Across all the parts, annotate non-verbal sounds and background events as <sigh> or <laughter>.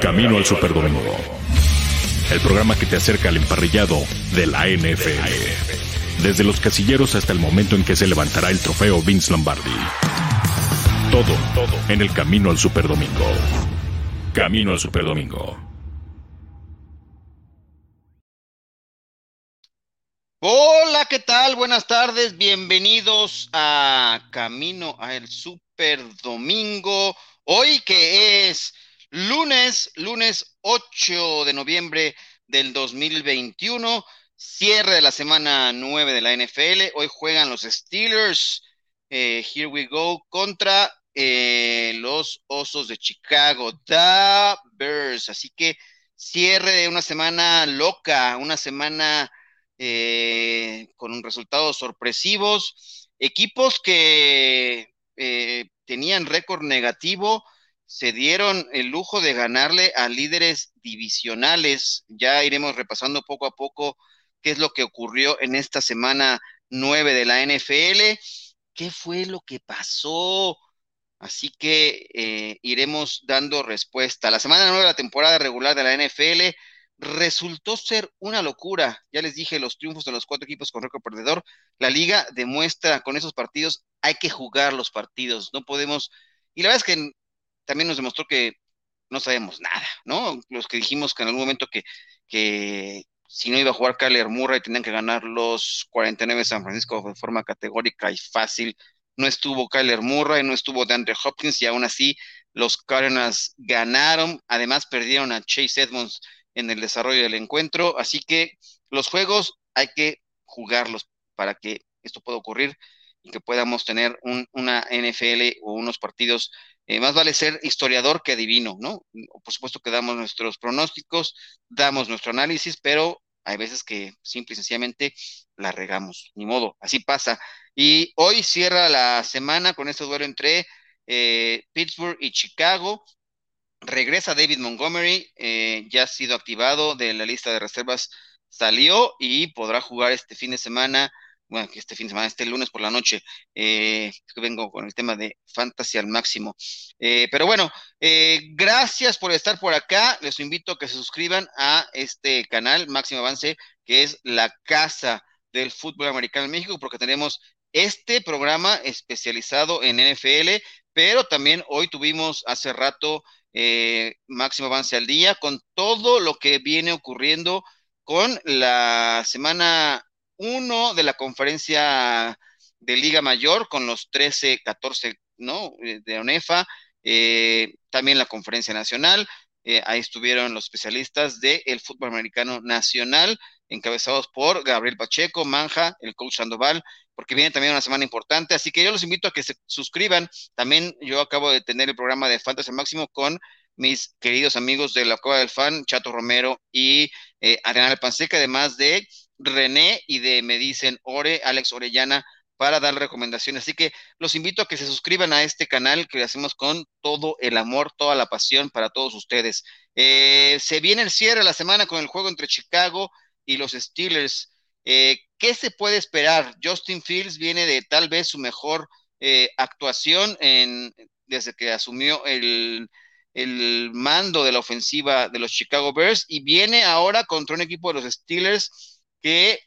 Camino al Superdomingo. El programa que te acerca al emparrillado de la NFL. Desde los casilleros hasta el momento en que se levantará el trofeo Vince Lombardi. Todo, todo en el Camino al Superdomingo. Camino al Superdomingo. Hola, ¿qué tal? Buenas tardes, bienvenidos a Camino al Super Domingo. Hoy que es lunes, lunes 8 de noviembre del 2021, cierre de la semana 9 de la NFL. Hoy juegan los Steelers, eh, here we go, contra eh, los Osos de Chicago, The Bears. Así que cierre de una semana loca, una semana eh, con resultados sorpresivos, equipos que eh, tenían récord negativo, se dieron el lujo de ganarle a líderes divisionales. Ya iremos repasando poco a poco qué es lo que ocurrió en esta semana 9 de la NFL. ¿Qué fue lo que pasó? Así que eh, iremos dando respuesta. La semana 9 de la temporada regular de la NFL resultó ser una locura. Ya les dije los triunfos de los cuatro equipos con récord perdedor. La liga demuestra con esos partidos, hay que jugar los partidos, no podemos. Y la verdad es que también nos demostró que no sabemos nada, ¿no? Los que dijimos que en algún momento que, que si no iba a jugar Kyler Murray tenían que ganar los 49 de San Francisco de forma categórica y fácil. No estuvo Kyler Murray, no estuvo DeAndre Hopkins y aún así los Cardinals ganaron. Además perdieron a Chase Edmonds en el desarrollo del encuentro. Así que los juegos hay que jugarlos para que esto pueda ocurrir y que podamos tener una NFL o unos partidos. Eh, más vale ser historiador que adivino, ¿no? Por supuesto que damos nuestros pronósticos, damos nuestro análisis, pero hay veces que simple y sencillamente la regamos, ni modo, así pasa. Y hoy cierra la semana con este duelo entre eh, Pittsburgh y Chicago. Regresa David Montgomery, eh, ya ha sido activado de la lista de reservas, salió y podrá jugar este fin de semana bueno, este fin de semana, este lunes por la noche, eh, vengo con el tema de fantasy al máximo. Eh, pero bueno, eh, gracias por estar por acá. Les invito a que se suscriban a este canal, Máximo Avance, que es la casa del fútbol americano en México, porque tenemos este programa especializado en NFL, pero también hoy tuvimos hace rato Máximo Avance al día con todo lo que viene ocurriendo con la semana uno de la conferencia de Liga Mayor con los 13, 14, ¿no? Eh, de ONEFA, eh, también la conferencia nacional, eh, ahí estuvieron los especialistas del fútbol americano nacional, encabezados por Gabriel Pacheco, Manja, el coach Sandoval, porque viene también una semana importante, así que yo los invito a que se suscriban. También yo acabo de tener el programa de Fantasy Máximo con mis queridos amigos de la Cueva del Fan, Chato Romero y eh, Adriana Panseca, además de René y de Me Dicen Ore, Alex Orellana, para dar recomendaciones. Así que los invito a que se suscriban a este canal que hacemos con todo el amor, toda la pasión para todos ustedes. Eh, se viene el cierre de la semana con el juego entre Chicago y los Steelers. Eh, ¿Qué se puede esperar? Justin Fields viene de tal vez su mejor eh, actuación en, desde que asumió el, el mando de la ofensiva de los Chicago Bears y viene ahora contra un equipo de los Steelers que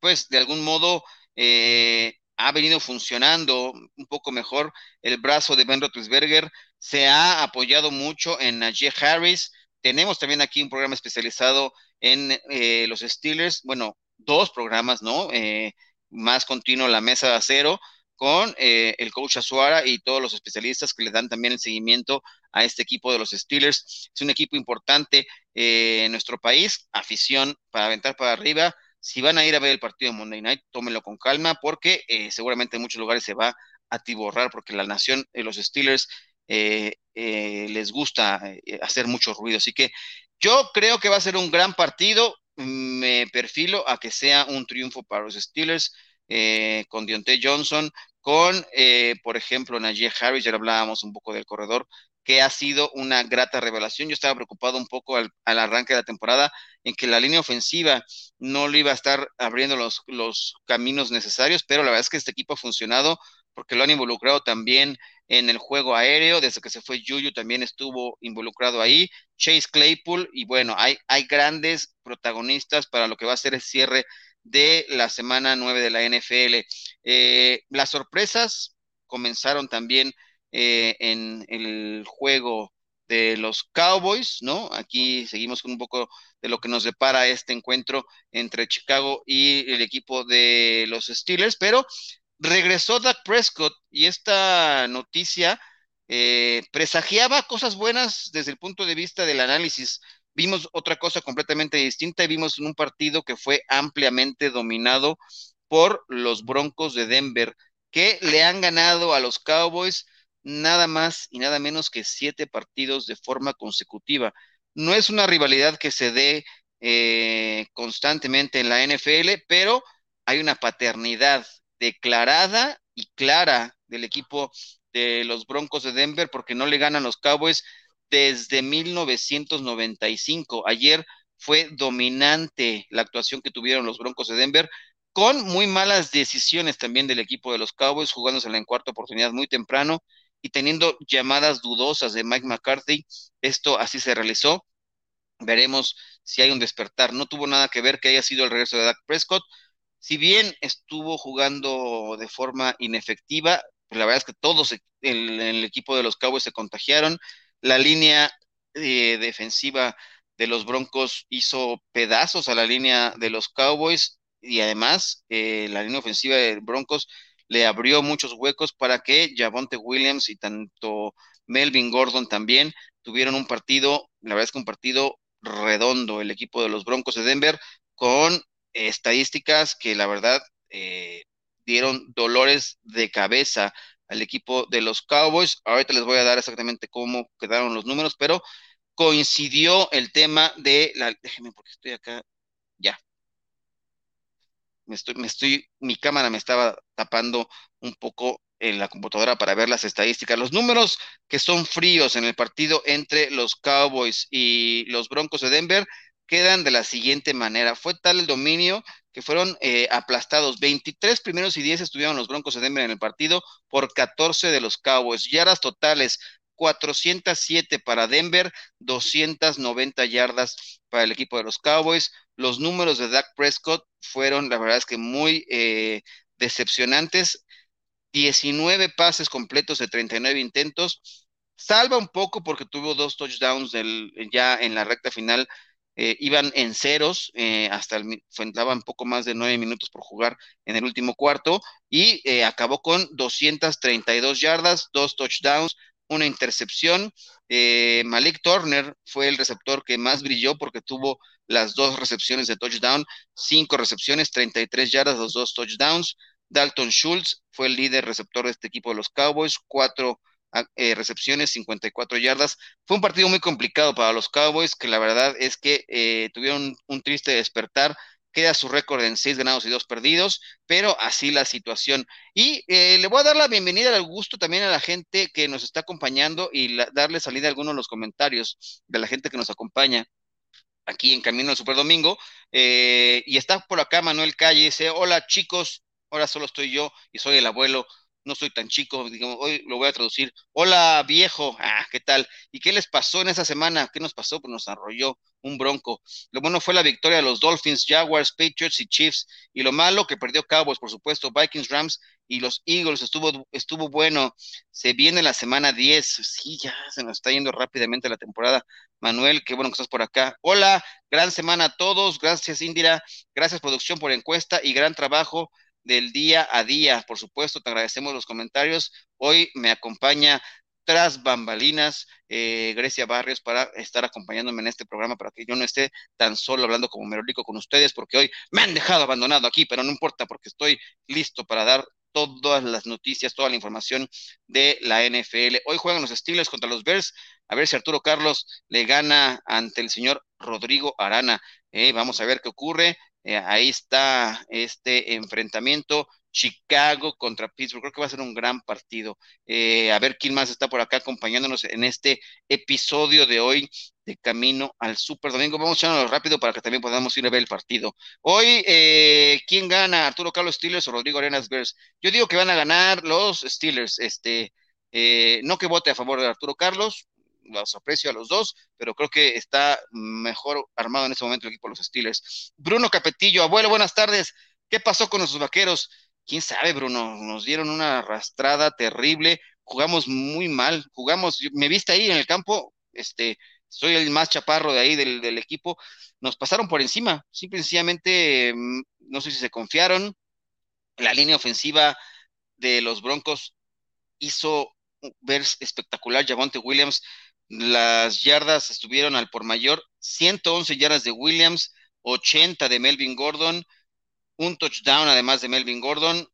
pues de algún modo eh, ha venido funcionando un poco mejor el brazo de Ben Roethlisberger, se ha apoyado mucho en Najee Harris, tenemos también aquí un programa especializado en eh, los Steelers, bueno, dos programas, ¿no? Eh, más continuo la mesa de acero con el coach Azuara y todos los especialistas que le dan también el seguimiento a este equipo de los Steelers. Es un equipo importante eh, en nuestro país, afición para aventar para arriba. Si van a ir a ver el partido de Monday Night, tómenlo con calma porque eh, seguramente en muchos lugares se va a atiborrar porque la nación de los Steelers eh, les gusta hacer mucho ruido. Así que yo creo que va a ser un gran partido. Me perfilo a que sea un triunfo para los Steelers con Dionte Johnson, con, por ejemplo, Najee Harris, ya hablábamos un poco del corredor, que ha sido una grata revelación. Yo estaba preocupado un poco al, arranque de la temporada en que la línea ofensiva no le iba a estar abriendo los, caminos necesarios, pero la verdad es que este equipo ha funcionado porque lo han involucrado también en el juego aéreo, desde que se fue Juju también estuvo involucrado ahí, Chase Claypool, y bueno, hay grandes protagonistas para lo que va a ser el cierre de la semana 9 de la NFL. Eh, las sorpresas comenzaron también eh, en el juego de los Cowboys, ¿no? Aquí seguimos con un poco de lo que nos depara este encuentro entre Chicago y el equipo de los Steelers, pero regresó Dak Prescott y esta noticia eh, presagiaba cosas buenas desde el punto de vista del análisis. Vimos otra cosa completamente distinta y vimos un partido que fue ampliamente dominado por los Broncos de Denver, que le han ganado a los Cowboys nada más y nada menos que siete partidos de forma consecutiva. No es una rivalidad que se dé eh, constantemente en la NFL, pero hay una paternidad declarada y clara del equipo de los Broncos de Denver porque no le ganan los Cowboys desde 1995. Ayer fue dominante la actuación que tuvieron los Broncos de Denver con muy malas decisiones también del equipo de los Cowboys, jugándosela en cuarta oportunidad muy temprano y teniendo llamadas dudosas de Mike McCarthy. Esto así se realizó. Veremos si hay un despertar. No tuvo nada que ver que haya sido el regreso de Dak Prescott. Si bien estuvo jugando de forma inefectiva, pues la verdad es que todos en el, equipo de los Cowboys se contagiaron. La línea eh, defensiva de los Broncos hizo pedazos a la línea de los Cowboys y además eh, la línea ofensiva de Broncos le abrió muchos huecos para que Javonte Williams y tanto Melvin Gordon también tuvieron un partido, la verdad es que un partido redondo, el equipo de los Broncos de Denver, con estadísticas que la verdad eh, dieron dolores de cabeza al equipo de los Cowboys. Ahorita les voy a dar exactamente cómo quedaron los números, pero coincidió el tema de la, déjenme porque estoy acá, ya, me estoy, me estoy, mi cámara me estaba tapando un poco en la computadora para ver las estadísticas. Los números que son fríos en el partido entre los Cowboys y los Broncos de Denver quedan de la siguiente manera. Fue tal el dominio que fueron eh, aplastados. 23 primeros y 10 estuvieron los Broncos de Denver en el partido por 14 de los Cowboys. Yardas totales 407 para Denver, 290 yardas para el equipo de los Cowboys. Los números de Dak Prescott fueron, la verdad es que muy eh, decepcionantes. 19 pases completos de 39 intentos. Salva un poco porque tuvo dos touchdowns ya en la recta final. Eh, iban en ceros eh, hasta el, un poco más de nueve minutos por jugar en el último cuarto y acabó con 232 yardas, dos touchdowns, una intercepción. Malik Turner fue el receptor que más brilló porque tuvo las dos recepciones de touchdown, cinco recepciones, 33 yardas, los dos touchdowns. Dalton Schultz fue el líder receptor de este equipo de los Cowboys, cuatro eh, recepciones, 54 yardas. Fue un partido muy complicado para los Cowboys, que la verdad es que eh, tuvieron un triste despertar. Queda su récord en seis ganados y dos perdidos, pero así la situación. Y eh, le voy a dar la bienvenida al gusto también a la gente que nos está acompañando y darle salida a algunos de los comentarios de la gente que nos acompaña aquí en Camino al Super Domingo. Y está por acá Manuel Calle, dice, hola chicos, ahora solo estoy yo y soy el abuelo, no soy tan chico, digamos, hoy lo voy a traducir. Hola viejo, ah, ¿qué tal? ¿Y qué les pasó en esa semana? ¿Qué nos pasó? Pues nos arrolló un bronco. Lo bueno fue la victoria de los Dolphins, Jaguars, Patriots y Chiefs. Y lo malo que perdió Cowboys, por supuesto, Vikings, Rams y los Eagles. Estuvo, estuvo bueno. Se viene la semana 10. Sí, ya se nos está yendo rápidamente la temporada. Manuel, qué bueno que estás por acá. Hola, gran semana a todos. Gracias, Indira. Gracias, producción, por encuesta y gran trabajo del día a día. Por supuesto, te agradecemos los comentarios. Hoy me acompaña tras bambalinas, eh, Grecia Barrios, para estar acompañándome en este programa, para que yo no esté tan solo hablando como merolico con ustedes, porque hoy me han dejado abandonado aquí, pero no importa, porque estoy listo para dar todas las noticias, toda la información de la NFL. Hoy juegan los Steelers contra los Bears. A ver si Arturo Carlos le gana ante el señor Rodrigo Arana. Eh, vamos a ver qué ocurre. Eh, ahí está este enfrentamiento. Chicago contra Pittsburgh. Creo que va a ser un gran partido. Eh, a ver quién más está por acá acompañándonos en este episodio de hoy de Camino al Super Domingo. Vamos a echarlo rápido para que también podamos ir a ver el partido. Hoy, eh, ¿quién gana? ¿Arturo Carlos Steelers o Rodrigo Arenas Bears? Yo digo que van a ganar los Steelers. Este, no que vote a favor de Arturo Carlos, los aprecio a los dos, pero creo que está mejor armado en este momento el equipo de los Steelers. Bruno Capetillo, abuelo, buenas tardes. ¿Qué pasó con nuestros vaqueros? Quién sabe, Bruno, nos dieron una arrastrada terrible, jugamos muy mal, jugamos, me viste ahí en el campo, este, soy el más chaparro de ahí del, equipo, nos pasaron por encima, simple y sencillamente, mm, no sé si se confiaron, la línea ofensiva de los Broncos hizo ver espectacular. Javonte Williams, las yardas estuvieron al por mayor, 111 yardas de Williams, 80 de Melvin Gordon, un touchdown además de Melvin Gordon.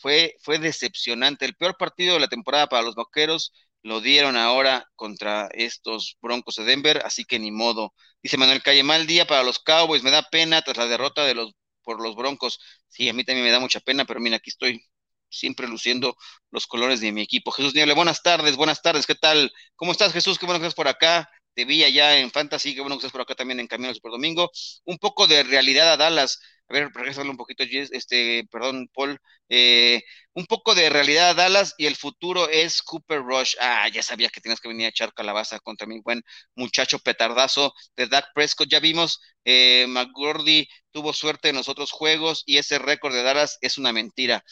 Fue, fue decepcionante. El peor partido de la temporada para los Vaqueros lo dieron ahora contra estos Broncos de Denver, así que ni modo. Dice Manuel Calle, mal día para los Cowboys, me da pena tras la derrota de los por los Broncos. Sí, a mí también me da mucha pena, pero mira, aquí estoy siempre luciendo los colores de mi equipo. Jesús Nieble, buenas tardes, buenas tardes, ¿qué tal? ¿Cómo estás, Jesús? Qué bueno que estás por acá. Te vi allá en Fantasy, qué bueno que estás por acá también en Camino Super Domingo. Un poco de realidad a Dallas. A ver, regresarle un poquito, este, perdón, Paul. Eh, un poco de realidad a Dallas y el futuro es Cooper Rush. Ah, ya sabía que tenías que venir a echar calabaza contra mi buen muchacho petardazo de Dak Prescott. Ya vimos, eh, McGordy tuvo suerte en los otros juegos y ese récord de Dallas es una mentira.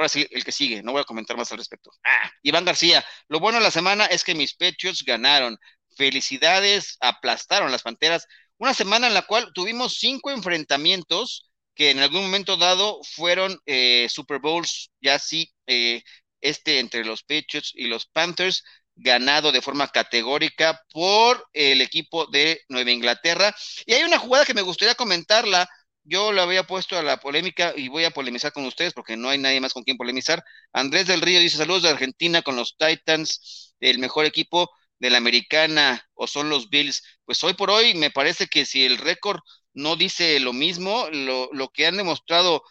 Ahora sí, el que sigue, no voy a comentar más al respecto. Ah, Iván García, lo bueno de la semana es que mis Patriots ganaron. Felicidades, aplastaron las Panteras. Una semana en la cual tuvimos cinco enfrentamientos que en algún momento dado fueron eh, Super Bowls, ya sí, eh, este entre los Patriots y los Panthers, ganado de forma categórica por el equipo de Nueva Inglaterra. Y hay una jugada que me gustaría comentarla yo lo había puesto a la polémica y voy a polemizar con ustedes porque no hay nadie más con quien polemizar. Andrés del Río dice saludos de Argentina con los Titans, el mejor equipo de la americana o son los Bills. Pues hoy por hoy me parece que si el récord no dice lo mismo, lo, lo que han demostrado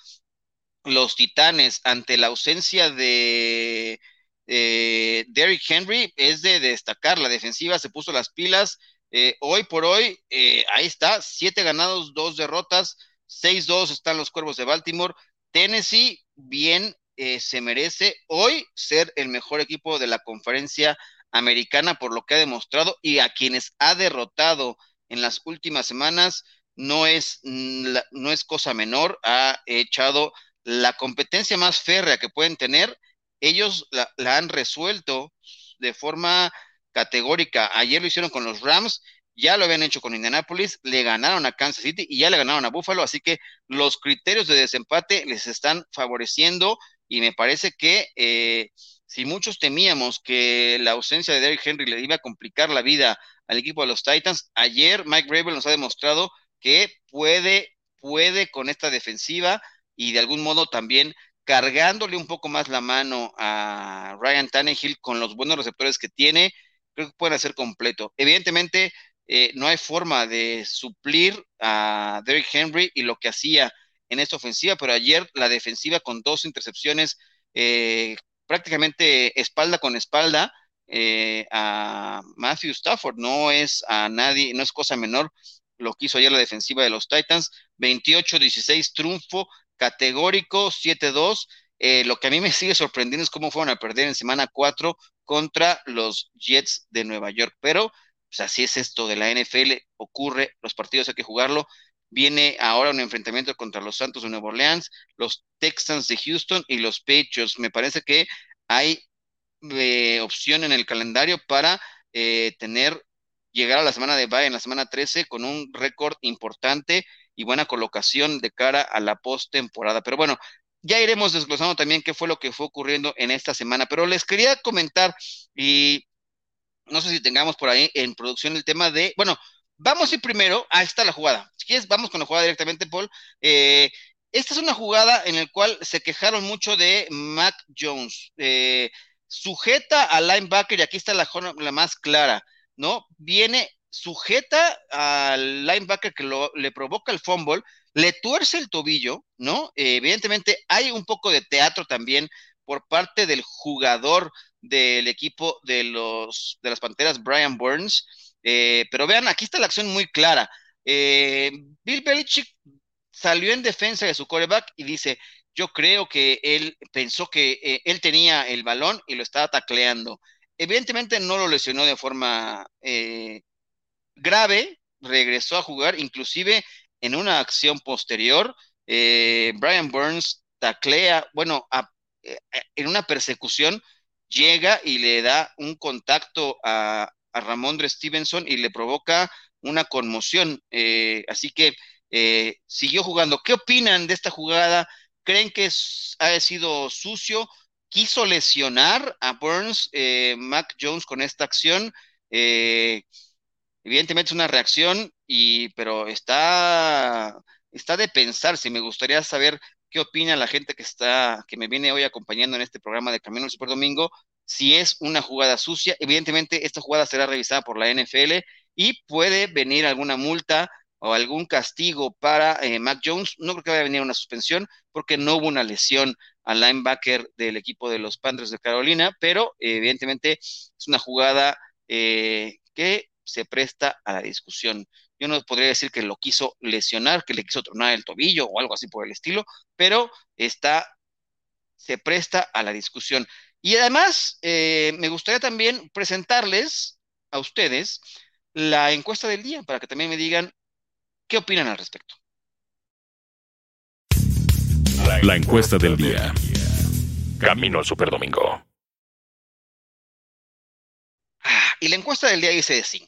los Titanes ante la ausencia de eh, Derrick Henry es de destacar. La defensiva se puso las pilas. Eh, hoy por hoy, eh, ahí está, siete ganados, dos derrotas 6-2 están los Cuervos de Baltimore. Tennessee bien eh, se merece hoy ser el mejor equipo de la conferencia americana por lo que ha demostrado y a quienes ha derrotado en las últimas semanas no es, no es cosa menor, ha echado la competencia más férrea que pueden tener, ellos la han resuelto de forma categórica. Ayer lo hicieron con los Rams ya lo habían hecho con Indianapolis, le ganaron a Kansas City y ya le ganaron a Buffalo, así que los criterios de desempate les están favoreciendo y me parece que eh, si muchos temíamos que la ausencia de Derrick Henry le iba a complicar la vida al equipo de los Titans, ayer Mike Gravel nos ha demostrado que puede, puede con esta defensiva y de algún modo también cargándole un poco más la mano a Ryan Tannehill con los buenos receptores que tiene, creo que pueden hacer completo. Evidentemente, eh, no hay forma de suplir a Derrick Henry y lo que hacía en esta ofensiva, pero ayer la defensiva con dos intercepciones eh, prácticamente espalda con espalda eh, a Matthew Stafford, no es a nadie, no es cosa menor lo que hizo ayer la defensiva de los Titans, 28-16 triunfo categórico, 7-2. lo que a mí me <laughs> sigue sorprendiendo es cómo fueron a perder en semana 4 contra los Jets de Nueva York, pero pues así es esto de la NFL, ocurre, los partidos hay que jugarlo. Viene ahora un enfrentamiento contra los Santos de Nueva Orleans, los Texans de Houston y los Patriots. Me parece que hay eh, opción en el calendario para eh, tener, llegar a la semana de bye en la semana 13 con un récord importante y buena colocación de cara a la postemporada. Pero bueno, ya iremos desglosando también qué fue lo que fue ocurriendo en esta semana. Pero les quería comentar y no sé si tengamos por ahí en producción el tema de, bueno, vamos a ir primero, ahí está la jugada. Si quieres, vamos con la jugada directamente, Paul. Eh, esta es una jugada en la cual se quejaron mucho de Mac Jones. Eh, sujeta al linebacker, y aquí está la, la más clara, ¿no? Viene sujeta al linebacker que le provoca el fumble, le tuerce el tobillo, ¿no? Eh, evidentemente hay un poco de teatro también por parte del jugador del equipo de, los, de las Panteras, Brian Burns. Eh, pero vean, aquí está la acción muy clara. Eh, Bill Belichick salió en defensa de su coreback y dice, Yo creo que él pensó que eh, él tenía el balón y lo estaba tacleando. Evidentemente no lo lesionó de forma grave, regresó a jugar, inclusive en una acción posterior, Brian Burns taclea, bueno, en una persecución, llega y le da un contacto a, a Ramondre Stevenson y le provoca una conmoción. así que siguió jugando. ¿Qué opinan de esta jugada? ¿Creen que ha sido sucio? Quiso lesionar a Burns, eh, Mac Jones con esta acción. Eh, evidentemente es una reacción, y, pero está, está de pensar. Si me gustaría saber qué opina la gente que está, que me viene hoy acompañando en este programa de Camino al Super Domingo, si es una jugada sucia. Evidentemente, esta jugada será revisada por la NFL y puede venir alguna multa o algún castigo para eh, Mac Jones, no creo que vaya a venir una suspensión porque no hubo una lesión al linebacker del equipo de los Panthers de Carolina, pero evidentemente es una jugada eh, que se presta a la discusión. Yo no podría decir que lo quiso lesionar, que le quiso tronar el tobillo o algo así por el estilo, pero está, se presta a la discusión. Y además, eh, me gustaría también presentarles a ustedes la encuesta del día para que también me digan ¿Qué opinan al respecto? La encuesta del día. Camino al Superdomingo. Ah, y la encuesta del día dice así.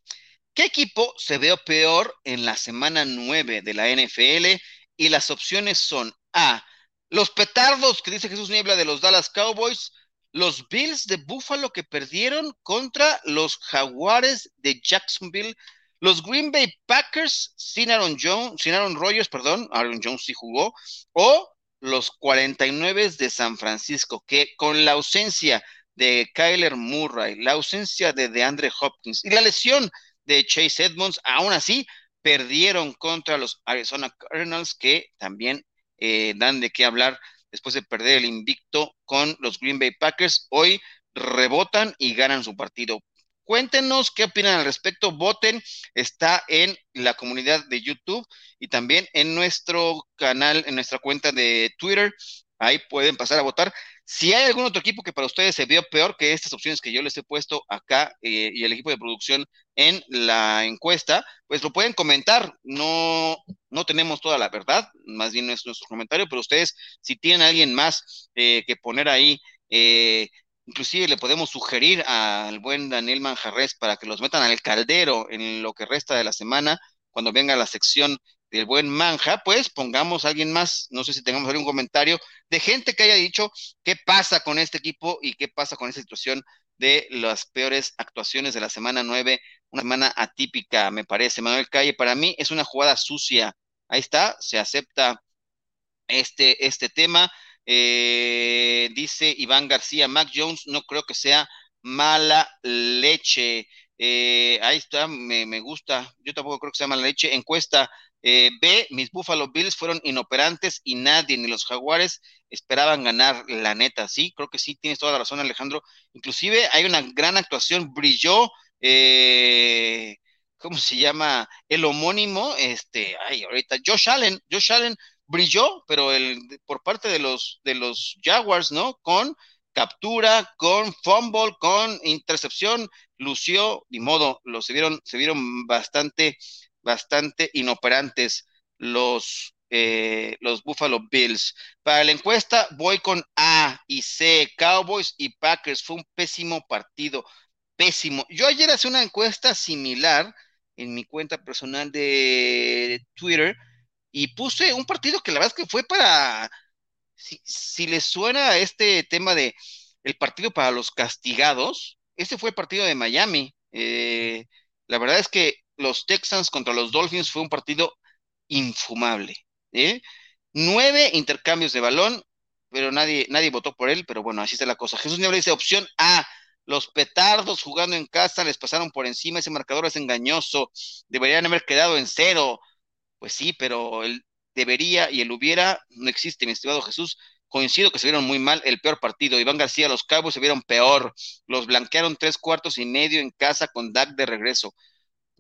¿Qué equipo se ve peor en la semana 9 de la NFL? Y las opciones son A. Los petardos que dice Jesús Niebla de los Dallas Cowboys, los Bills de Buffalo que perdieron contra los Jaguares de Jacksonville los Green Bay Packers sin Aaron Jones, sin Aaron Rodgers, perdón, Aaron Jones sí jugó, o los 49 de San Francisco, que con la ausencia de Kyler Murray, la ausencia de DeAndre Hopkins y la lesión de Chase Edmonds, aún así perdieron contra los Arizona Cardinals, que también eh, dan de qué hablar después de perder el invicto con los Green Bay Packers. Hoy rebotan y ganan su partido. Cuéntenos qué opinan al respecto, voten, está en la comunidad de YouTube y también en nuestro canal, en nuestra cuenta de Twitter, ahí pueden pasar a votar. Si hay algún otro equipo que para ustedes se vio peor que estas opciones que yo les he puesto acá eh, y el equipo de producción en la encuesta, pues lo pueden comentar. No, no tenemos toda la verdad, más bien es nuestro comentario, pero ustedes, si tienen alguien más eh, que poner ahí, eh, Inclusive le podemos sugerir al buen Daniel Manjarres para que los metan al caldero en lo que resta de la semana, cuando venga la sección del buen Manja, pues pongamos a alguien más, no sé si tengamos algún comentario de gente que haya dicho qué pasa con este equipo y qué pasa con esta situación de las peores actuaciones de la semana 9, una semana atípica, me parece. Manuel Calle, para mí es una jugada sucia. Ahí está, se acepta este, este tema. Eh, dice Iván García, Mac Jones no creo que sea mala leche. Eh, ahí está, me, gusta. Yo tampoco creo que sea mala leche. Encuesta eh, B, mis Buffalo Bills fueron inoperantes y nadie, ni los Jaguares, esperaban ganar la neta. Sí, creo que sí, tienes toda la razón, Alejandro. Inclusive hay una gran actuación, brilló. ¿Cómo se llama? El homónimo, este, ay, ahorita, Josh Allen, Josh Allen brilló, pero el, por parte de los, de los Jaguars, ¿no? Con captura, con fumble, con intercepción, lució, ni modo, los se vieron, se vieron bastante, bastante inoperantes los, eh, los Buffalo Bills. Para la encuesta voy con A y C, Cowboys y Packers. Fue un pésimo partido, pésimo. Yo ayer hice una encuesta similar en mi cuenta personal de Twitter y puse un partido que la verdad es que fue para, si, si les suena este tema de el partido para los castigados, este fue el partido de Miami. Eh, la verdad es que los Texans contra los Dolphins fue un partido infumable. ¿eh? Nueve intercambios de balón, pero nadie, nadie votó por él, pero bueno, así está la cosa. Jesús Niebla dice opción A. Los petardos jugando en casa les pasaron por encima, ese marcador es engañoso, deberían haber quedado en cero. Pues sí, pero el debería y el hubiera no existe, mi estimado Jesús. Coincido que se vieron muy mal el peor partido. Iván García, los Cabos se vieron peor. Los blanquearon tres cuartos y medio en casa con Dak de regreso.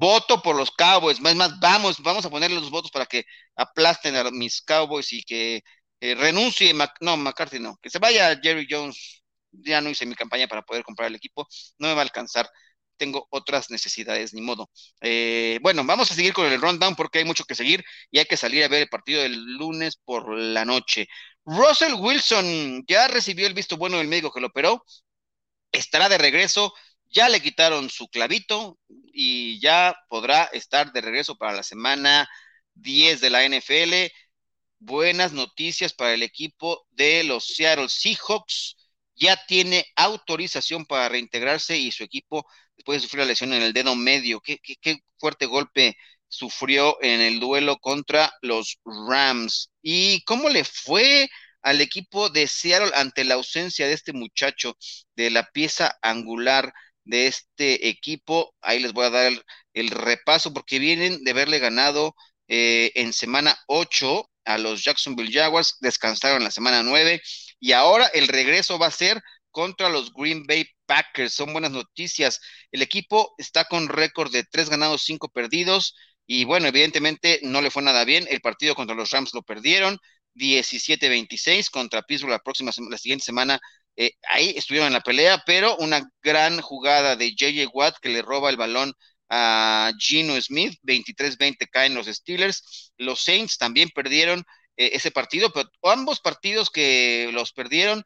Voto por los Cowboys. Más, más, vamos, vamos a ponerle los votos para que aplasten a mis Cowboys y que eh, renuncie, no, McCarthy no, que se vaya Jerry Jones, ya no hice mi campaña para poder comprar el equipo, no me va a alcanzar, tengo otras necesidades, ni modo. Eh, bueno, vamos a seguir con el rundown porque hay mucho que seguir y hay que salir a ver el partido del lunes por la noche. Russell Wilson ya recibió el visto bueno del médico que lo operó, estará de regreso, ya le quitaron su clavito y ya podrá estar de regreso para la semana 10 de la NFL. Buenas noticias para el equipo de los Seattle Seahawks. Ya tiene autorización para reintegrarse y su equipo, después de sufrir la lesión en el dedo medio, qué, qué fuerte golpe sufrió en el duelo contra los Rams. ¿Y cómo le fue al equipo de Seattle ante la ausencia de este muchacho, de la pieza angular de este equipo? Ahí les voy a dar el, repaso porque vienen de haberle ganado eh, en semana 8 a los Jacksonville Jaguars, descansaron la semana 9 y ahora el regreso va a ser contra los Green Bay Packers. Son buenas noticias. El equipo está con récord de 3 ganados, 5 perdidos. Y bueno, evidentemente no le fue nada bien. El partido contra los Rams lo perdieron. 17-26 contra Pittsburgh la próxima la siguiente semana. Eh, ahí estuvieron en la pelea, pero una gran jugada de JJ Watt que le roba el balón a Gino Smith, 23-20 caen los Steelers. Los Saints también perdieron eh, ese partido, pero ambos partidos que los perdieron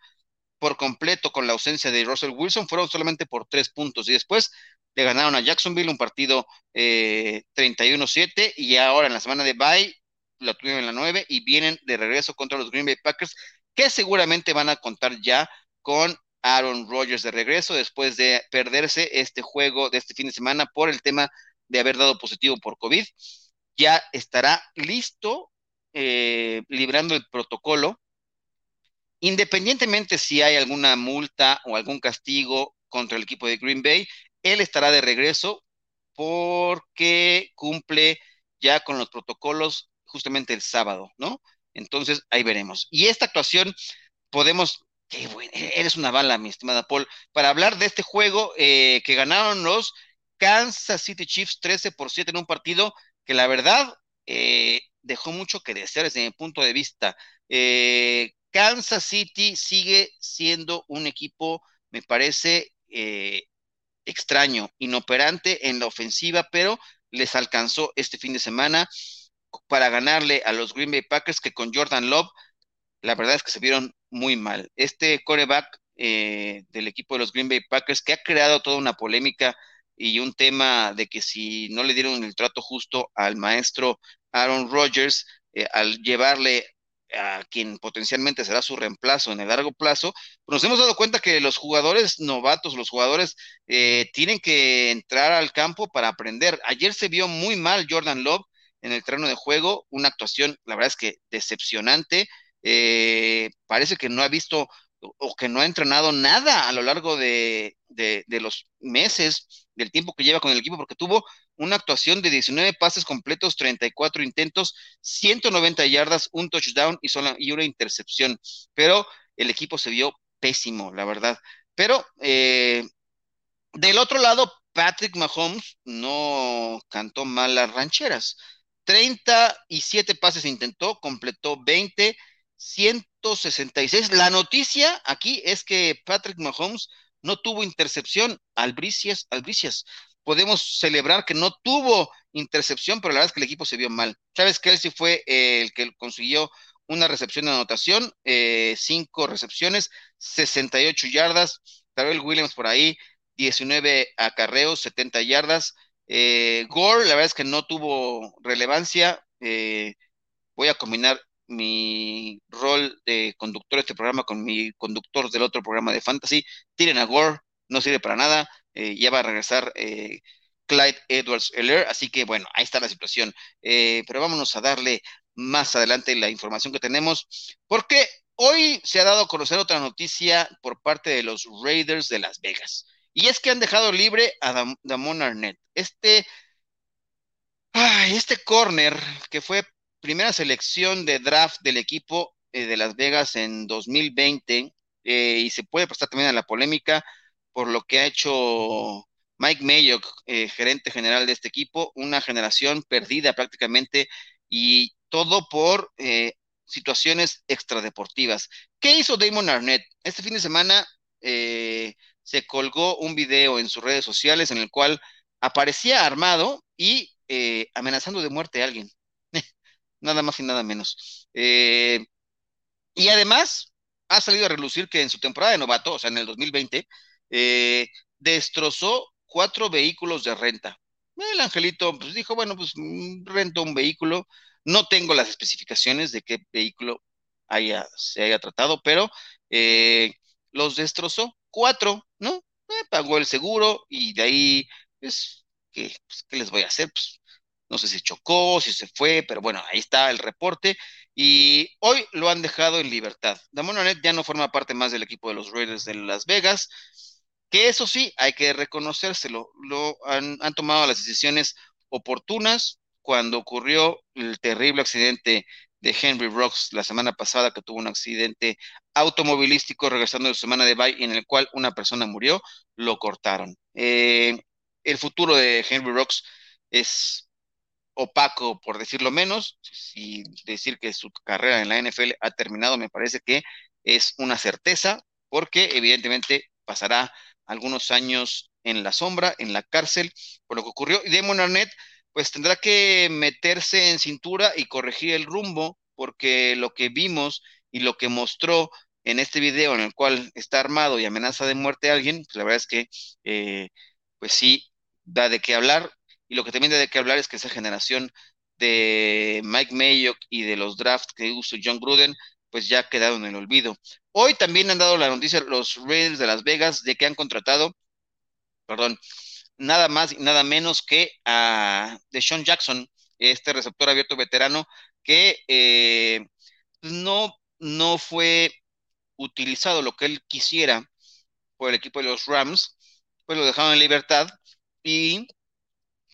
por completo con la ausencia de Russell Wilson fueron solamente por tres puntos y después le ganaron a Jacksonville un partido eh, 31-7 y ahora en la semana de bye lo tuvieron en la 9 y vienen de regreso contra los Green Bay Packers que seguramente van a contar ya con Aaron Rodgers de regreso después de perderse este juego de este fin de semana por el tema de haber dado positivo por COVID. Ya estará listo eh, librando el protocolo. Independientemente si hay alguna multa o algún castigo contra el equipo de Green Bay, él estará de regreso porque cumple ya con los protocolos justamente el sábado, ¿no? Entonces, ahí veremos. Y esta actuación podemos, bueno, eres una bala, mi estimada Paul, para hablar de este juego eh, que ganaron los Kansas City Chiefs 13 por 7 en un partido que la verdad eh, dejó mucho que desear desde mi punto de vista. Eh, Kansas City sigue siendo un equipo, me parece, extraño, inoperante en la ofensiva, pero les alcanzó este fin de semana para ganarle a los Green Bay Packers que con Jordan Love, la verdad es que se vieron muy mal. Este coreback eh, del equipo de los Green Bay Packers que ha creado toda una polémica y un tema de que si no le dieron el trato justo al maestro Aaron Rodgers, eh, al llevarle a quien potencialmente será su reemplazo en el largo plazo, pues nos hemos dado cuenta que los jugadores novatos, los jugadores eh, tienen que entrar al campo para aprender. Ayer se vio muy mal Jordan Love en el terreno de juego, una actuación, la verdad es que decepcionante. Eh, parece que no ha visto o que no ha entrenado nada a lo largo de, de, los meses, del tiempo que lleva con el equipo, porque tuvo una actuación de 19 pases completos, 34 intentos, 190 yardas, un touchdown y, sola, y una intercepción. Pero el equipo se vio pésimo, la verdad. Pero eh, del otro lado, Patrick Mahomes no cantó mal las rancheras. 37 pases intentó, completó 20, 166. La noticia aquí es que Patrick Mahomes no tuvo intercepción. Albricias, Albricias. Podemos celebrar que no tuvo intercepción, pero la verdad es que el equipo se vio mal. Chávez Kelsey fue el que consiguió una recepción de anotación, eh, cinco recepciones, 68 yardas. Darrell Williams por ahí, 19 acarreos, 70 yardas. Eh, Gore, la verdad es que no tuvo relevancia. Eh, voy a combinar mi rol de conductor de este programa con mi conductor del otro programa de Fantasy. Tiren a no sirve para nada. Eh, ya va a regresar Clyde Edwards Heller, así que bueno, ahí está la situación. pero vámonos a darle más adelante la información que tenemos, porque hoy se ha dado a conocer otra noticia por parte de los Raiders de Las Vegas. Y es que han dejado libre a Damon Arnett. Este, este corner que fue primera selección de draft del equipo eh, de Las Vegas en 2020 eh, y se puede prestar también a la polémica por lo que ha hecho Mike Mayock, eh, gerente general de este equipo, una generación perdida prácticamente y todo por situaciones extradeportivas. ¿Qué hizo Damon Arnett? Este fin de semana eh, se colgó un video en sus redes sociales en el cual aparecía armado y eh, amenazando de muerte a alguien. Nada más y nada menos. Eh, y además ha salido a relucir que en su temporada de novato, o sea, en el 2020, destrozó cuatro vehículos de renta. El angelito pues, dijo, bueno, pues mm, rento un vehículo. No tengo las especificaciones de qué vehículo haya, se haya tratado, pero eh, los destrozó. Cuatro, ¿no? Eh, pagó el seguro y de ahí, pues, ¿qué, pues, ¿qué les voy a hacer? Pues, no sé si chocó, si se fue, pero bueno, ahí está el reporte. Y hoy lo han dejado en libertad. Damon Arnett ya no forma parte más del equipo de los Raiders de Las Vegas. Que eso sí, hay que reconocérselo. Lo han, han tomado las decisiones oportunas cuando ocurrió el terrible accidente de Henry Rocks la semana pasada, que tuvo un accidente automovilístico regresando de su semana de bye en el cual una persona murió, lo cortaron. Eh, el futuro de Henry Rocks es opaco, por decirlo menos, y decir que su carrera en la NFL ha terminado me parece que es una certeza, porque evidentemente pasará algunos años en la sombra, en la cárcel, por lo que ocurrió. Y Damon Arnett, pues tendrá que meterse en cintura y corregir el rumbo, porque lo que vimos y lo que mostró en este video en el cual está armado y amenaza de muerte a alguien, pues la verdad es que, eh, pues sí, da de qué hablar. Y lo que también de qué hablar es que esa generación de Mike Mayock y de los drafts que hizo John Gruden, pues ya quedaron en el olvido. Hoy también han dado la noticia los Raiders de Las Vegas de que han contratado, perdón, nada más y nada menos que a Deshaun Jackson, este receptor abierto veterano que eh, no, no fue utilizado lo que él quisiera por el equipo de los Rams, pues lo dejaron en libertad y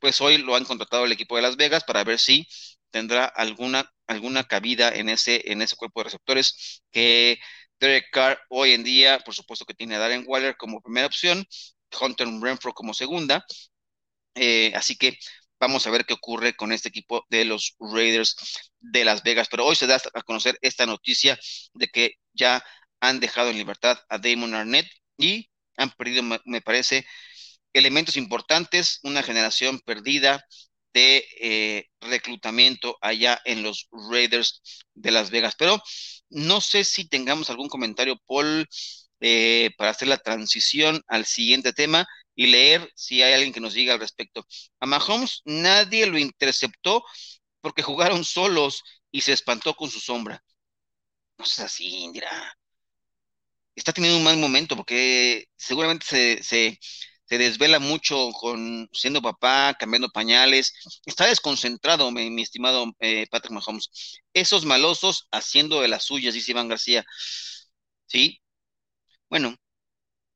pues hoy lo han contratado el equipo de Las Vegas para ver si tendrá alguna, alguna cabida en ese, en ese cuerpo de receptores que Derek Carr hoy en día, por supuesto que tiene a Darren Waller como primera opción, Hunter Renfro como segunda. Eh, así que vamos a ver qué ocurre con este equipo de los Raiders de Las Vegas. Pero hoy se da a conocer esta noticia de que ya han dejado en libertad a Damon Arnett y han perdido, me parece, elementos importantes, una generación perdida de eh, reclutamiento allá en los Raiders de Las Vegas. Pero no sé si tengamos algún comentario, Paul, eh, para hacer la transición al siguiente tema y leer si hay alguien que nos diga al respecto. A Mahomes nadie lo interceptó porque jugaron solos y se espantó con su sombra. No es así, Indira. Está teniendo un mal momento porque seguramente se, se, se desvela mucho con siendo papá, cambiando pañales. Está desconcentrado, mi, estimado eh, Patrick Mahomes. Esos malosos haciendo de las suyas, dice Iván García. Sí. Bueno,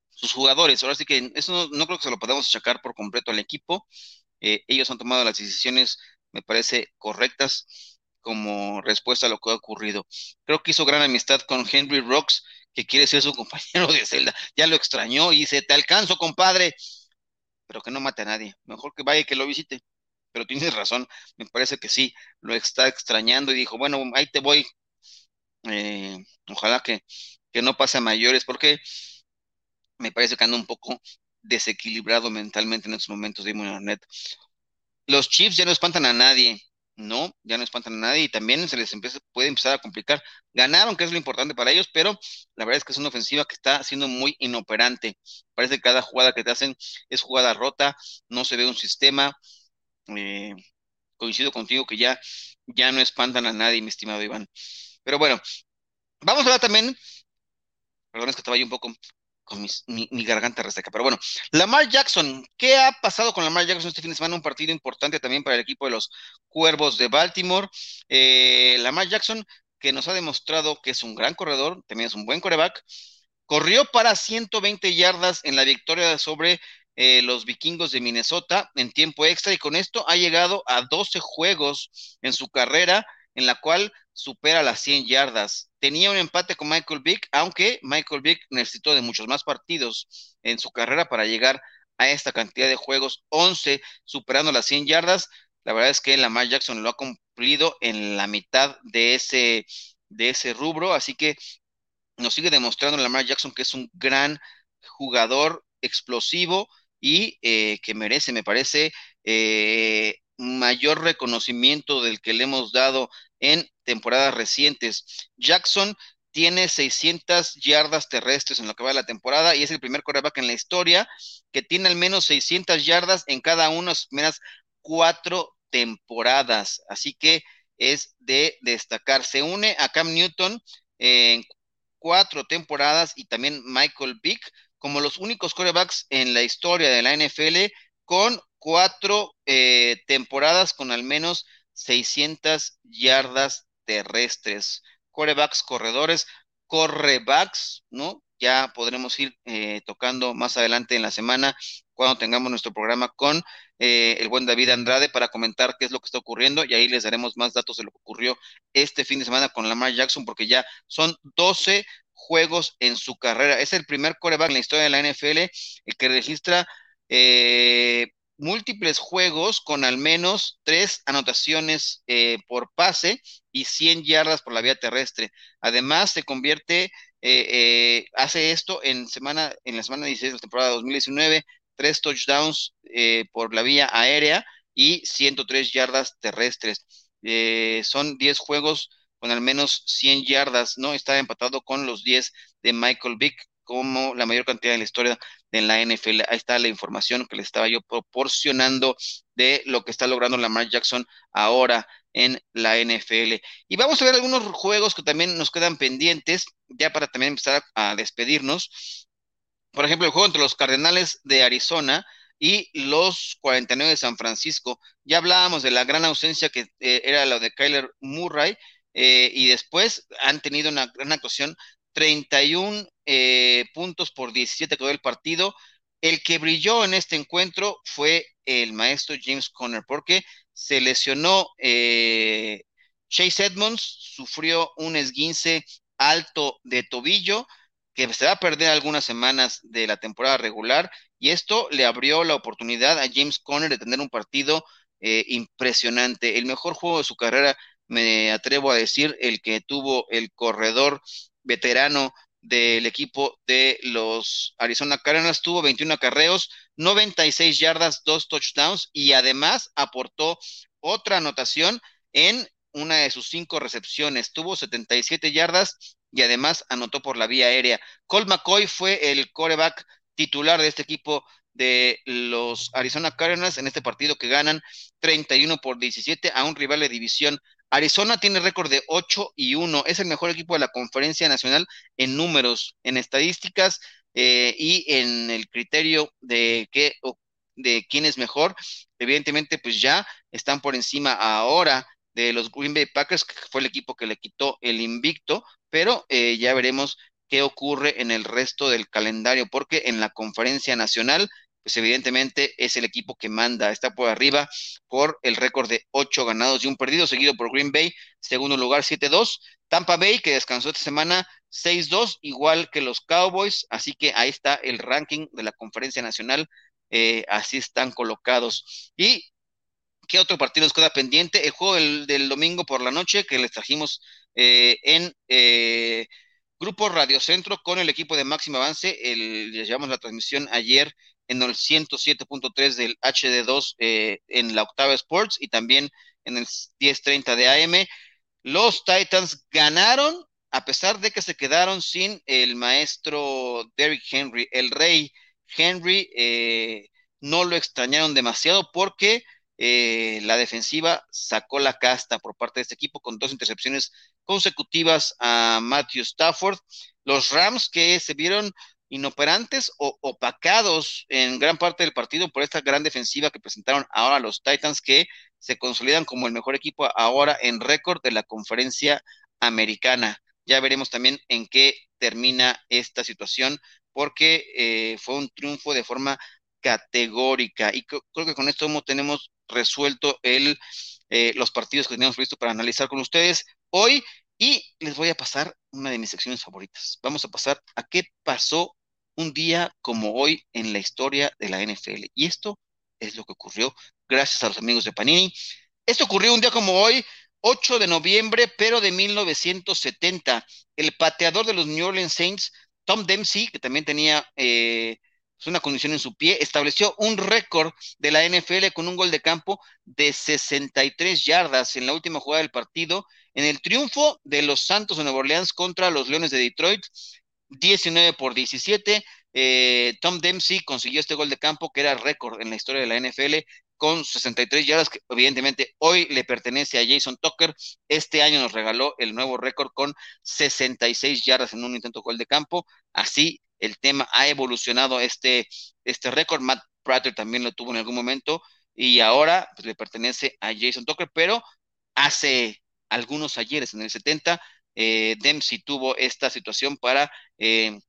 sus jugadores, ahora sí que eso no, creo que se lo podamos achacar por completo al equipo. Eh, ellos han tomado las decisiones, me parece, correctas como respuesta a lo que ha ocurrido. Creo que hizo gran amistad con Henry Rocks que quiere ser su <laughs> compañero de celda. Ya lo extrañó y dice, te alcanzo, compadre. Pero que no mate a nadie. Mejor que vaya y que lo visite. Pero tienes razón, me parece que sí, lo está extrañando y dijo, bueno, ahí te voy. Eh, ojalá que, que no pase a mayores, porque me parece que anda un poco desequilibrado mentalmente en estos momentos de Arnett. Los Chiefs ya no espantan a nadie. ¿No? Ya no espantan a nadie y también se les empieza, puede empezar a complicar. Ganaron, que es lo importante para ellos, pero la verdad es que es una ofensiva que está siendo muy inoperante. Parece que cada jugada que te hacen es jugada rota, no se ve un sistema. Eh, coincido contigo que ya, ya no espantan a nadie, mi estimado Iván. Pero bueno, vamos a hablar también, perdón, es que estaba ahí un poco con mi, garganta reseca. Pero bueno, Lamar Jackson, ¿qué ha pasado con Lamar Jackson este fin de semana? Un partido importante también para el equipo de los Cuervos de Baltimore. Eh, Lamar Jackson, que nos ha demostrado que es un gran corredor, también es un buen coreback, corrió para 120 yardas en la victoria sobre eh, los vikingos de Minnesota en tiempo extra y con esto ha llegado a 12 juegos en su carrera en la cual supera las 100 yardas. Tenía un empate con Michael Vick, aunque Michael Vick necesitó de muchos más partidos en su carrera para llegar a esta cantidad de juegos, 11 superando las 100 yardas. La verdad es que Lamar Jackson lo ha cumplido en la mitad de ese de ese rubro, así que nos sigue demostrando Lamar Jackson que es un gran jugador explosivo y eh, que merece, me parece, eh, mayor reconocimiento del que le hemos dado en temporadas recientes. Jackson tiene 600 yardas terrestres en lo que va de la temporada y es el primer quarterback en la historia que tiene al menos 600 yardas en cada una de las primeras cuatro temporadas. Así que es de destacar. Se une a Cam Newton en cuatro temporadas y también Michael Vick como los únicos quarterbacks en la historia de la NFL con cuatro eh, temporadas con al menos 600 yardas terrestres. Quarterbacks, corredores, correbacks, ¿no? Ya podremos ir eh, tocando más adelante en la semana cuando tengamos nuestro programa con eh, el buen David Andrade para comentar qué es lo que está ocurriendo y ahí les daremos más datos de lo que ocurrió este fin de semana con Lamar Jackson porque ya son 12 juegos en su carrera. Es el primer coreback en la historia de la NFL el que registra eh, múltiples juegos con al menos tres anotaciones eh, por pase y 100 yardas por la vía terrestre. Además, se convierte, eh, hace esto en, semana, en la semana 16 de la temporada 2019, tres touchdowns por la vía aérea y 103 yardas terrestres. son 10 juegos con al menos 100 yardas, ¿no? Está empatado con los 10 de Michael Vick como la mayor cantidad de la historia de la NFL. Ahí está la información que le estaba yo proporcionando de lo que está logrando Lamar Jackson ahora en la NFL. Y vamos a ver algunos juegos que también nos quedan pendientes, ya para también empezar a, despedirnos. Por ejemplo, el juego entre los Cardenales de Arizona y los 49 de San Francisco. Ya hablábamos de la gran ausencia que eh, era la de Kyler Murray eh, y después han tenido una gran actuación, 31 eh, puntos por 17 quedó el partido. El que brilló en este encuentro fue el maestro James Conner, porque se lesionó eh, Chase Edmonds, sufrió un esguince alto de tobillo, que se va a perder algunas semanas de la temporada regular, y esto le abrió la oportunidad a James Conner de tener un partido impresionante, el mejor juego de su carrera me atrevo a decir, el que tuvo el corredor veterano del equipo de los Arizona Cardinals, tuvo 21 acarreos, 96 yardas, dos touchdowns y además aportó otra anotación en una de sus cinco recepciones. Tuvo 77 yardas y además anotó por la vía aérea. Colt McCoy fue el coreback titular de este equipo de los Arizona Cardinals en este partido que ganan 31 por 17 a un rival de división Arizona tiene récord de 8 y 1, es el mejor equipo de la conferencia nacional en números, en estadísticas eh, y en el criterio de, qué, de quién es mejor. Evidentemente, pues ya están por encima ahora de los Green Bay Packers, que fue el equipo que le quitó el invicto, pero eh, ya veremos qué ocurre en el resto del calendario, porque en la conferencia nacional pues evidentemente es el equipo que manda, está por arriba por el récord de ocho ganados y un perdido, seguido por Green Bay, segundo lugar 7-2, Tampa Bay, que descansó esta semana 6-2, igual que los Cowboys, así que ahí está el ranking de la conferencia nacional, eh, así están colocados. Y ¿Qué otro partido nos queda pendiente? El juego del, domingo por la noche que les trajimos eh, en eh, Grupo Radio Centro con el equipo de Máximo Avance. Les llevamos la transmisión ayer en el 107.3 del HD2 eh, en la Octava Sports y también en el 1030 de AM. Los Titans ganaron a pesar de que se quedaron sin el maestro Derrick Henry. El rey Henry eh, no lo extrañaron demasiado porque eh, la defensiva sacó la casta por parte de este equipo con dos intercepciones consecutivas a Matthew Stafford. Los Rams que se vieron inoperantes o opacados en gran parte del partido por esta gran defensiva que presentaron ahora los Titans que se consolidan como el mejor equipo ahora en récord de la conferencia americana. Ya veremos también en qué termina esta situación porque eh, fue un triunfo de forma categórica y creo que con esto tenemos resuelto el, eh, los partidos que teníamos visto para analizar con ustedes hoy y les voy a pasar una de mis secciones favoritas. Vamos a pasar a qué pasó un día como hoy en la historia de la NFL. Y esto es lo que ocurrió gracias a los amigos de Panini. Esto ocurrió un día como hoy, 8 de noviembre, pero de 1970. El pateador de los New Orleans Saints, Tom Dempsey, que también tenía eh, una condición en su pie, estableció un récord de la NFL con un gol de campo de 63 yardas en la última jugada del partido, en el triunfo de los Santos de Nueva Orleans contra los Leones de Detroit, 19 por 17. Eh, Tom Dempsey consiguió este gol de campo que era récord en la historia de la NFL con 63 yardas, que evidentemente hoy le pertenece a Jason Tucker. Este año nos regaló el nuevo récord con 66 yardas en un intento gol de campo. Así el tema ha evolucionado este, este récord. Matt Prater también lo tuvo en algún momento y ahora pues, le pertenece a Jason Tucker, pero hace algunos ayeres, en el 70, eh, Dempsey tuvo esta situación para eh,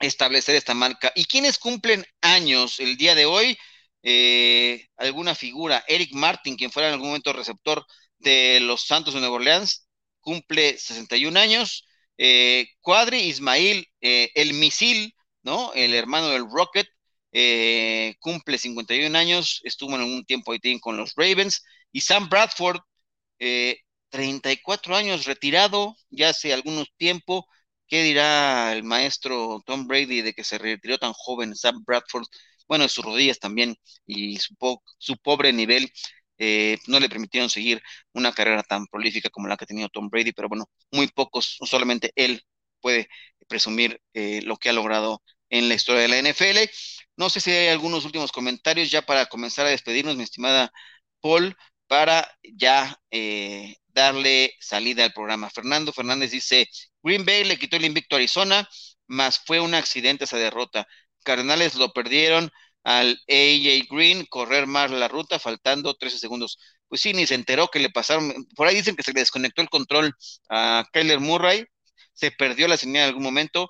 establecer esta marca. ¿Y quiénes cumplen años el día de hoy? Eh, alguna figura, Eric Martin, quien fuera en algún momento receptor de los Santos de Nueva Orleans, cumple 61 años. Eh, Cuadri Ismail, eh, el misil, ¿no? El hermano del Rocket, eh, cumple 51 años, estuvo en algún tiempo ahí con los Ravens. Y Sam Bradford, 34 años retirado, ya hace algunos tiempo. ¿Qué dirá el maestro Tom Brady de que se retiró tan joven Sam Bradford? Bueno, sus rodillas también y su, su pobre nivel eh, no le permitieron seguir una carrera tan prolífica como la que ha tenido Tom Brady, pero bueno, muy pocos, solamente él puede presumir eh, lo que ha logrado en la historia de la NFL. No sé si hay algunos últimos comentarios ya para comenzar a despedirnos, mi estimada Paul, para ya eh, darle salida al programa. Fernando Fernández dice, Green Bay le quitó el invicto a Arizona, más fue un accidente esa derrota. Cardenales lo perdieron al AJ Green correr más la ruta, faltando 13 segundos. Pues sí, ni se enteró que le pasaron. Por ahí dicen que se le desconectó el control a Kyler Murray, se perdió la señal en algún momento.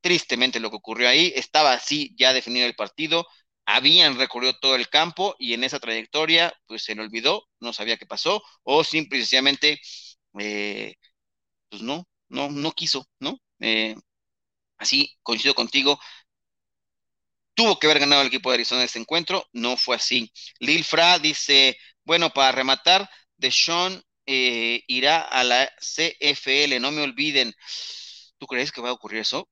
Tristemente lo que ocurrió ahí, estaba así ya definido el partido, habían recorrido todo el campo y en esa trayectoria, pues se le olvidó, no sabía qué pasó, o simplemente, eh, pues no, no, no quiso, ¿no? Eh, así coincido contigo, tuvo que haber ganado el equipo de Arizona este encuentro, no fue así. Lil Fra dice, bueno, para rematar, Deshaun eh, irá a la CFL, no me olviden. ¿Tú crees que va a ocurrir eso?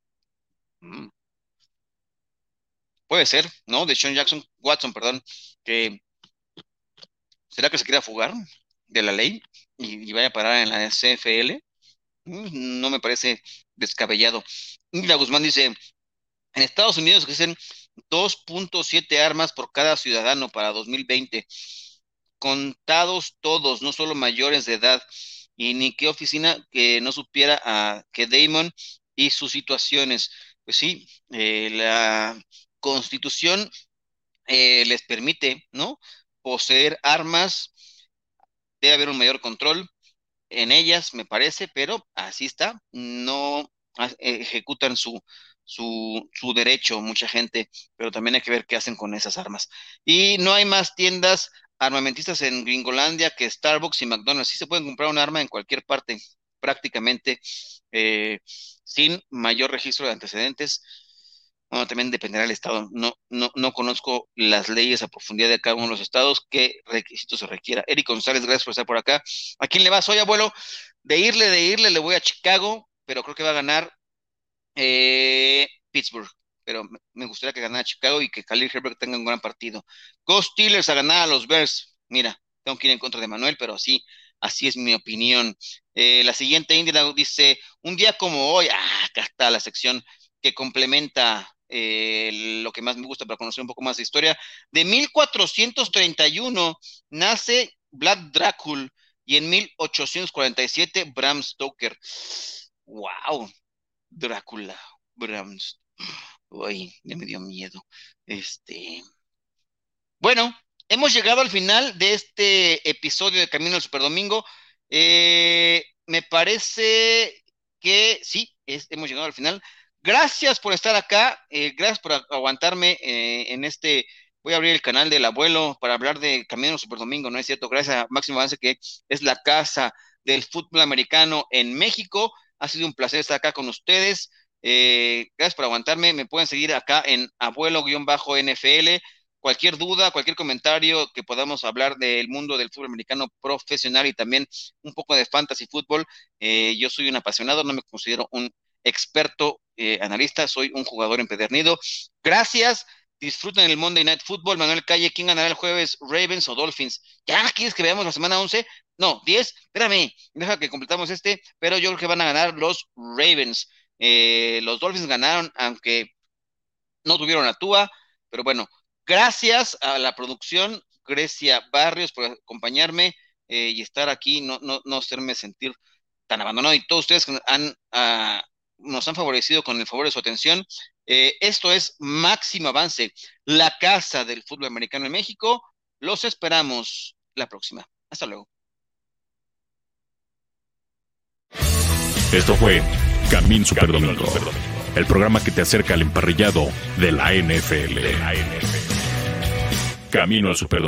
Mm. Puede ser, ¿no? Deshaun Jackson, Watson, perdón, que ¿será que se quiera fugar de la ley y, vaya a parar en la CFL? Mm, no me parece descabellado. la Guzmán dice, en Estados Unidos dicen 2.7 armas por cada ciudadano para 2020. Contados todos, no solo mayores de edad. Y ni qué oficina que no supiera a que Damon y sus situaciones. Pues sí, eh, la constitución eh, les permite, ¿no? Poseer armas, debe haber un mayor control en ellas, me parece, pero así está, no ejecutan su, su, su derecho, mucha gente, pero también hay que ver qué hacen con esas armas. Y no hay más tiendas armamentistas en Gringolandia que Starbucks y McDonald's. Sí se pueden comprar un arma en cualquier parte, prácticamente eh, sin mayor registro de antecedentes. Bueno, también dependerá del estado. No, no, no conozco las leyes a profundidad de cada uno de los estados, qué requisitos se requiera. Eric González, gracias por estar por acá. ¿A quién le vas hoy, abuelo? De irle, de irle, le voy a Chicago, pero creo que va a ganar eh, Pittsburgh, pero me gustaría que ganara Chicago y que Khalil Herbert tenga un gran partido. Ghost Steelers a ganar a los Bears. Mira, tengo que ir en contra de Manuel, pero así, así es mi opinión. Eh, la siguiente India dice, un día como hoy, ah, acá está la sección que complementa eh, lo que más me gusta para conocer un poco más de historia. De 1431 nace Vlad Dracul y en 1847 Bram Stoker. ¡Wow! Drácula, Brahms. Uy, ya me dio miedo. Este. Bueno, hemos llegado al final de este episodio de Camino al Superdomingo. Eh, me parece que sí, hemos llegado al final. Gracias por estar acá, eh, gracias por aguantarme eh, en este. Voy a abrir el canal del abuelo para hablar de Camino al Superdomingo, ¿no es cierto? Gracias a Máximo Avance, que es la casa del fútbol americano en México. Ha sido un placer estar acá con ustedes. Eh, gracias por aguantarme. Me pueden seguir acá en abuelo-NFL. cualquier duda, cualquier comentario que podamos hablar del mundo del fútbol americano profesional y también un poco de fantasy fútbol. Eh, yo soy un apasionado, no me considero un experto eh, analista, soy un jugador empedernido. Gracias. Disfruten el Monday Night Football. Manuel Calle, ¿quién ganará el jueves? ¿Ravens o Dolphins? ¿Ya quieres que veamos la semana 11? No, 10. Espérame, deja que completamos este, pero yo creo que van a ganar los Ravens. Eh, los Dolphins ganaron, aunque no tuvieron a Tua, pero bueno, gracias a la producción, Grecia Barrios, por acompañarme eh, y estar aquí, no, no, no hacerme sentir tan abandonado y todos ustedes han, ah, nos han favorecido con el favor de su atención. Eh, esto es Máximo Avance, la casa del fútbol americano en México. Los esperamos la próxima. Hasta luego. Esto fue Camino Super Domingo, el programa que te acerca al emparrillado de la NFL. Camino al Super